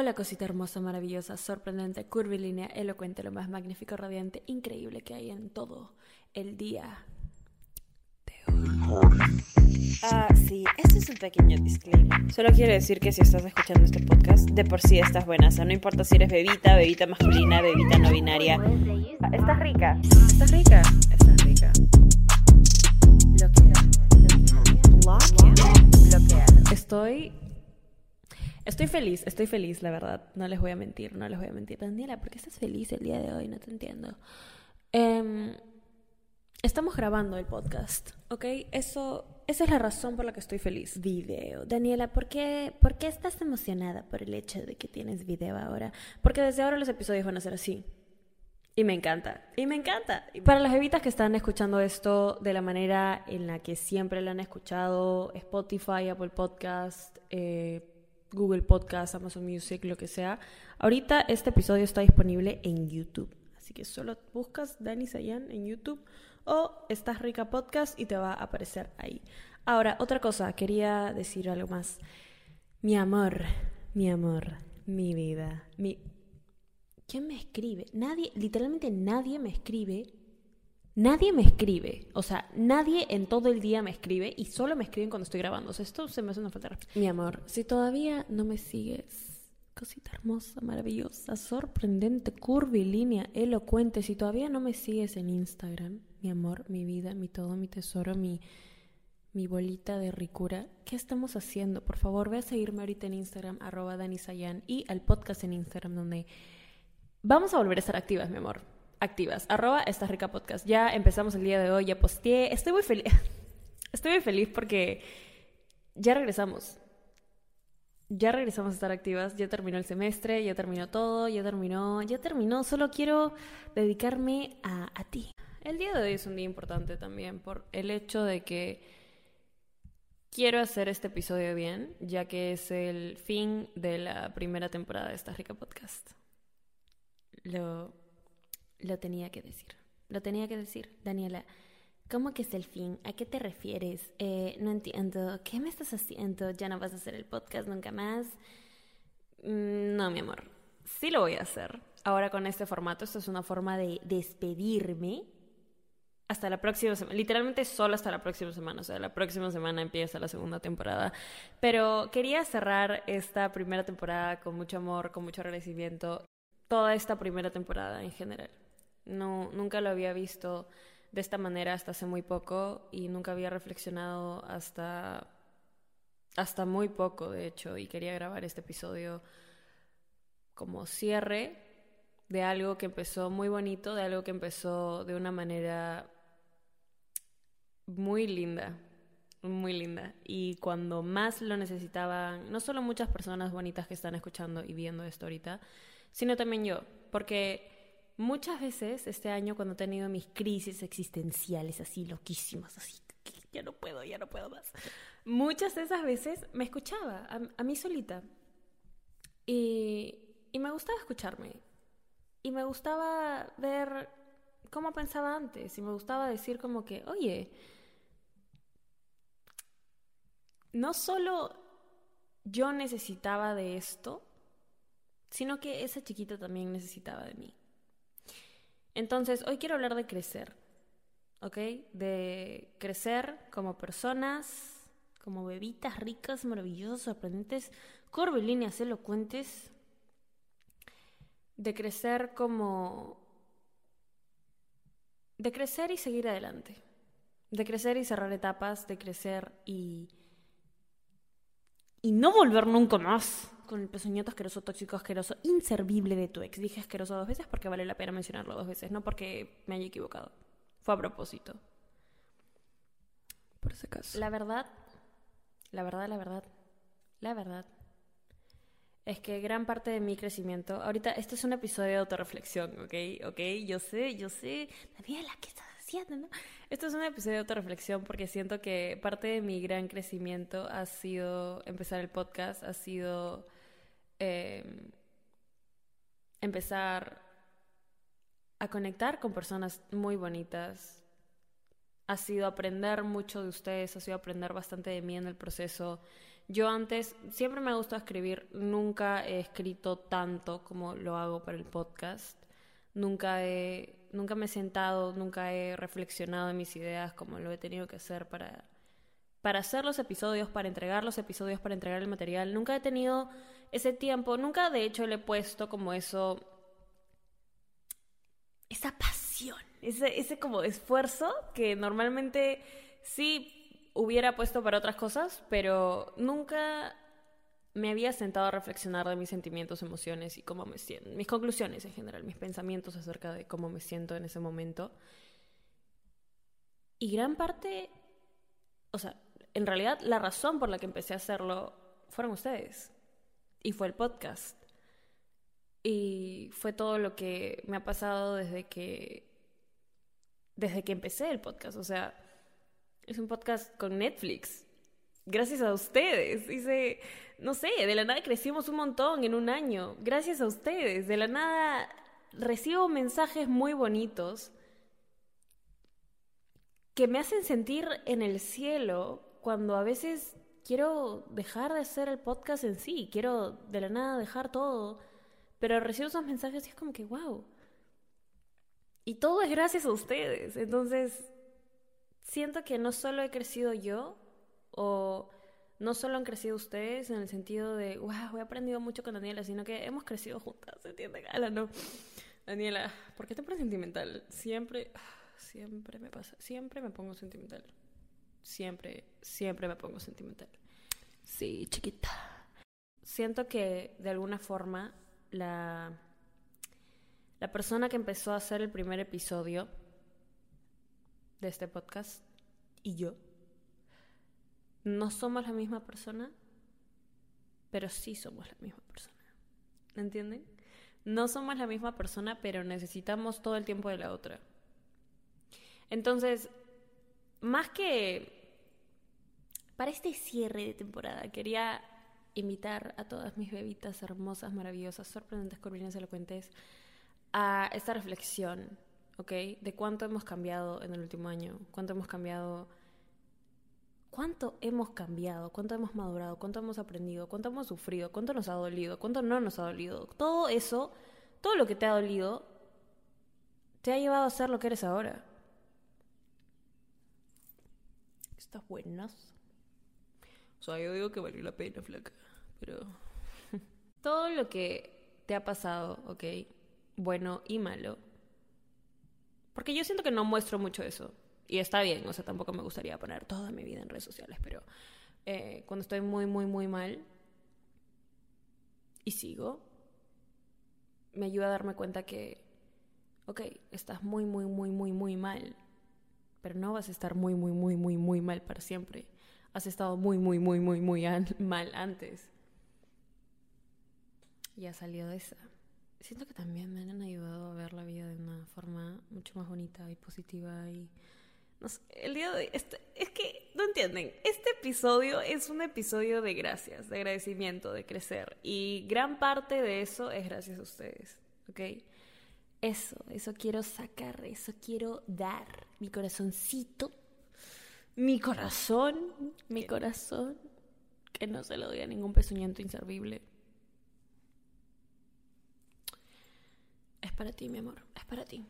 Hola cosita hermosa, maravillosa, sorprendente, curvilínea, elocuente, lo más magnífico, radiante, increíble que hay en todo el día. Ah, sí, este es un pequeño disclaimer. Solo quiero decir que si estás escuchando este podcast, de por sí estás buena. O sea, no importa si eres bebita, bebita masculina, bebita no binaria. Estás rica. ¿Estás rica? Estás rica. Estoy feliz, estoy feliz, la verdad. No les voy a mentir, no les voy a mentir. Daniela, ¿por qué estás feliz el día de hoy? No te entiendo. Em, estamos grabando el podcast, ¿ok? Eso, esa es la razón por la que estoy feliz. Video. Daniela, ¿por qué, ¿por qué estás emocionada por el hecho de que tienes video ahora? Porque desde ahora los episodios van a ser así. Y me encanta, y me encanta. Y para las bebitas que están escuchando esto de la manera en la que siempre lo han escuchado, Spotify, Apple Podcast, eh, Google Podcast, Amazon Music, lo que sea, ahorita este episodio está disponible en YouTube. Así que solo buscas Dani Sayan en YouTube o Estás Rica Podcast y te va a aparecer ahí. Ahora, otra cosa, quería decir algo más. Mi amor, mi amor, mi vida, mi... ¿Quién me escribe? Nadie, literalmente nadie me escribe. Nadie me escribe. O sea, nadie en todo el día me escribe y solo me escriben cuando estoy grabando. O sea, esto se me hace una falta de. Mi amor, si todavía no me sigues, cosita hermosa, maravillosa, sorprendente, curvilínea, elocuente, si todavía no me sigues en Instagram, mi amor, mi vida, mi todo, mi tesoro, mi, mi bolita de ricura, ¿qué estamos haciendo? Por favor, ve a seguirme ahorita en Instagram, arroba Danisayan, y al podcast en Instagram donde Vamos a volver a estar activas, mi amor. Activas. Arroba esta rica podcast. Ya empezamos el día de hoy, ya posteé. Estoy muy feliz. Estoy muy feliz porque ya regresamos. Ya regresamos a estar activas. Ya terminó el semestre, ya terminó todo, ya terminó, ya terminó. Solo quiero dedicarme a, a ti. El día de hoy es un día importante también por el hecho de que quiero hacer este episodio bien, ya que es el fin de la primera temporada de esta rica podcast lo, lo tenía que decir. Lo tenía que decir. Daniela, ¿cómo que es el fin? ¿A qué te refieres? Eh, no entiendo. ¿Qué me estás haciendo? ¿Ya no vas a hacer el podcast nunca más? Mm, No, mi amor. Sí lo voy a hacer. Ahora con este formato, esto es una forma de despedirme hasta la próxima semana. Literalmente solo hasta la próxima semana. O sea, la próxima semana empieza la segunda temporada. Pero quería cerrar esta primera temporada con mucho amor, con mucho agradecimiento toda esta primera temporada en general. No, nunca lo había visto de esta manera hasta hace muy poco y nunca había reflexionado hasta, hasta muy poco, de hecho, y quería grabar este episodio como cierre de algo que empezó muy bonito, de algo que empezó de una manera muy linda, muy linda. Y cuando más lo necesitaban, no solo muchas personas bonitas que están escuchando y viendo esto ahorita, sino también yo, porque muchas veces este año cuando he tenido mis crisis existenciales así loquísimas, así, ya no puedo, ya no puedo más, muchas de esas veces me escuchaba a, mí solita. Y, y me gustaba escucharme. Y me gustaba ver cómo pensaba antes. Y me gustaba decir como que, oye, no solo yo necesitaba de esto, sino que esa chiquita también necesitaba de mí. Entonces, hoy quiero hablar de crecer, ¿ok? De crecer como personas, como bebitas ricas, maravillosas, sorprendentes, curvilíneas, elocuentes, de crecer como... de crecer y seguir adelante, de crecer y cerrar etapas, de crecer y... y no volver nunca más con el pezuñito asqueroso, tóxico, asqueroso, inservible de tu ex. Dije asqueroso dos veces porque vale la pena mencionarlo dos veces, no porque me haya equivocado. Fue a propósito. Por ese caso. La verdad, la verdad, la verdad, la verdad, es que gran parte de mi crecimiento, ahorita este es un episodio de autorreflexión, ¿ok? ¿Ok? Yo sé, yo sé, Daniela, ¿qué estás haciendo, no? Esto es un episodio de autorreflexión porque siento que parte de mi gran crecimiento ha sido empezar el podcast, ha sido eh, empezar a conectar con personas muy bonitas. Ha sido aprender mucho de ustedes, ha sido aprender bastante de mí en el proceso. Yo antes siempre me gustado escribir, nunca he escrito tanto como lo hago para el podcast. Nunca he, nunca me he sentado, nunca he reflexionado en mis ideas como lo he tenido que hacer para, para hacer los episodios, para entregar los episodios, para entregar el material. Nunca he tenido ese tiempo, nunca de hecho le he puesto como eso, esa pasión, ese, ese como esfuerzo que normalmente sí hubiera puesto para otras cosas, pero nunca me había sentado a reflexionar de mis sentimientos, emociones y cómo me siento, mis conclusiones en general, mis pensamientos acerca de cómo me siento en ese momento. Y gran parte, o sea, en realidad la razón por la que empecé a hacerlo fueron ustedes. Y fue el podcast. Y fue todo lo que me ha pasado desde que desde que empecé el podcast, o sea, es un podcast con Netflix. Gracias a ustedes. Dice, no sé, de la nada crecimos un montón en un año. Gracias a ustedes. De la nada recibo mensajes muy bonitos que me hacen sentir en el cielo cuando a veces quiero dejar de hacer el podcast en sí. Quiero de la nada dejar todo. Pero recibo esos mensajes y es como que, wow. Y todo es gracias a ustedes. Entonces, siento que no solo he crecido yo, o no solo han crecido ustedes en el sentido de, wow, he aprendido mucho con Daniela, sino que hemos crecido juntas, ¿se entiende? Gala, no. Daniela, ¿por qué te pones sentimental? Siempre, siempre me pasa, siempre me pongo sentimental. Siempre, siempre me pongo sentimental. Sí, chiquita. Siento que de alguna forma la, la persona que empezó a hacer el primer episodio de este podcast y yo no somos la misma persona, pero sí somos la misma persona. ¿Entienden? No somos la misma persona, pero necesitamos todo el tiempo de la otra. Entonces, más que para este cierre de temporada, quería invitar a todas mis bebitas hermosas, maravillosas, sorprendentes, curvilíneas, elocuentes a esta reflexión ¿ok? De cuánto hemos cambiado en el último año, cuánto hemos cambiado, cuánto hemos cambiado, cuánto hemos madurado, cuánto hemos aprendido, cuánto hemos sufrido, cuánto nos ha dolido, cuánto no nos ha dolido. Todo eso, todo lo que te ha dolido, te ha llevado a ser lo que eres ahora. Estás buenas. O sea, yo digo que valió la pena, flaca, pero... todo lo que te ha pasado, ¿ok? Bueno y malo, porque yo siento que no muestro mucho eso. Y está bien, o sea, tampoco me gustaría poner toda mi vida en redes sociales, pero eh, cuando estoy muy, muy, muy mal y sigo, me ayuda a darme cuenta que, ok, estás muy, muy, muy, muy, muy mal, pero no vas a estar muy, muy, muy, muy, muy mal para siempre. Has estado muy, muy, muy, muy, muy mal antes. Y has salido de esa siento que también me han ayudado a ver la vida de una forma mucho más bonita y positiva y no sé, el día de hoy este, es que no entienden este episodio es un episodio de gracias de agradecimiento de crecer y gran parte de eso es gracias a ustedes ¿ok? Eso eso quiero sacar eso quiero dar mi corazoncito mi corazón mi corazón que no se lo doy a ningún pezuñento inservible Es para ti, mi amor. Es para ti.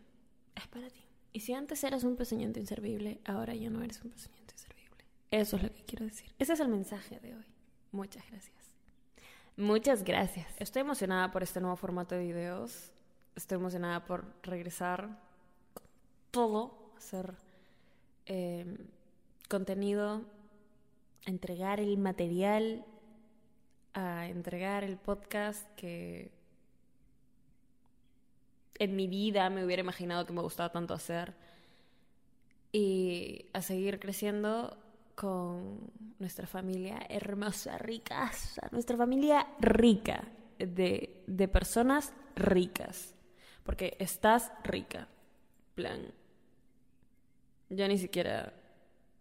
Es para ti. Y si antes eras un pezuñento inservible, ahora ya no eres un pezuñento inservible. Eso es lo que quiero decir. Ese es el mensaje de hoy. Muchas gracias. Muchas gracias. Estoy emocionada por este nuevo formato de videos. Estoy emocionada por regresar todo, hacer em, contenido, entregar el material, a entregar el podcast que en mi vida me hubiera imaginado que me gustaba tanto hacer. Y a seguir creciendo con nuestra familia hermosa, rica, nuestra familia rica, de, de personas ricas. Porque estás rica. Plan. Ya ni siquiera.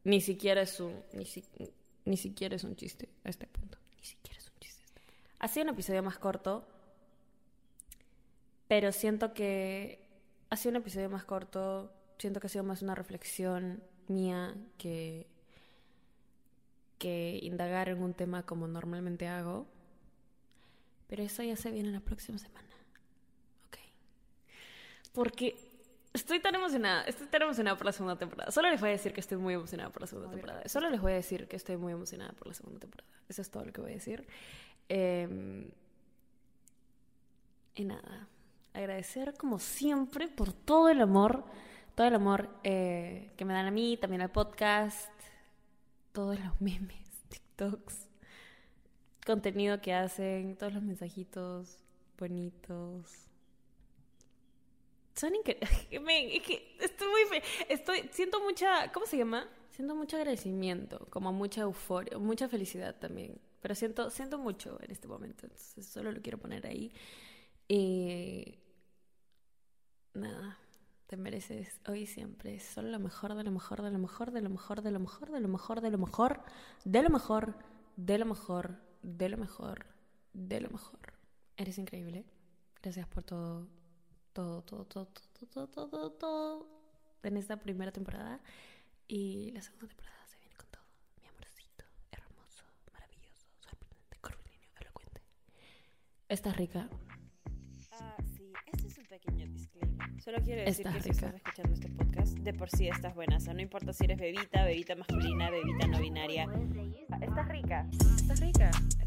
Ni siquiera es un. Ni, ni siquiera es un chiste a este punto. Ni siquiera es un chiste. Este ha sido un episodio más corto pero siento que ha sido un episodio más corto, siento que ha sido más una reflexión mía que, que indagar en un tema como normalmente hago. Pero eso ya se viene la próxima semana. Porque estoy tan emocionada, estoy tan emocionada por la segunda temporada. Solo les voy a decir que estoy muy emocionada por la segunda temporada. Solo les voy a decir que estoy muy emocionada por la segunda temporada. Eso es todo lo que voy a decir. Em, y nada, agradecer como siempre por todo el amor, todo el amor eh, que me dan a mí, también al podcast, todos los memes, TikToks, contenido que hacen, todos los mensajitos bonitos. Son increíbles. Es que estoy muy. Estoy, siento mucha. ¿Cómo se llama? Siento mucho agradecimiento, como mucha euforia, mucha felicidad también. Pero siento, siento mucho en este momento, entonces solo lo quiero poner ahí. Y. Nada te mereces hoy siempre solo lo mejor, de lo mejor, de lo mejor, de lo mejor, de lo mejor, de lo mejor, de lo mejor, de lo mejor, de lo mejor, de lo mejor, de lo mejor. Eres increíble. Gracias por todo, todo, todo, todo, todo, todo, todo, todo en esta primera temporada. Y la segunda temporada se viene con todo. Mi amorcito, hermoso, maravilloso, sorprendente, curvilíneo, elocuente. Estás rica. Ah, sí, este es un pequeño disclaimer. Solo quiero decir que si estás escuchando este podcast, de por sí estás buena. O sea, no importa si eres bebita, bebita masculina, bebita no binaria. Estás rica. Estás rica. Estás rica.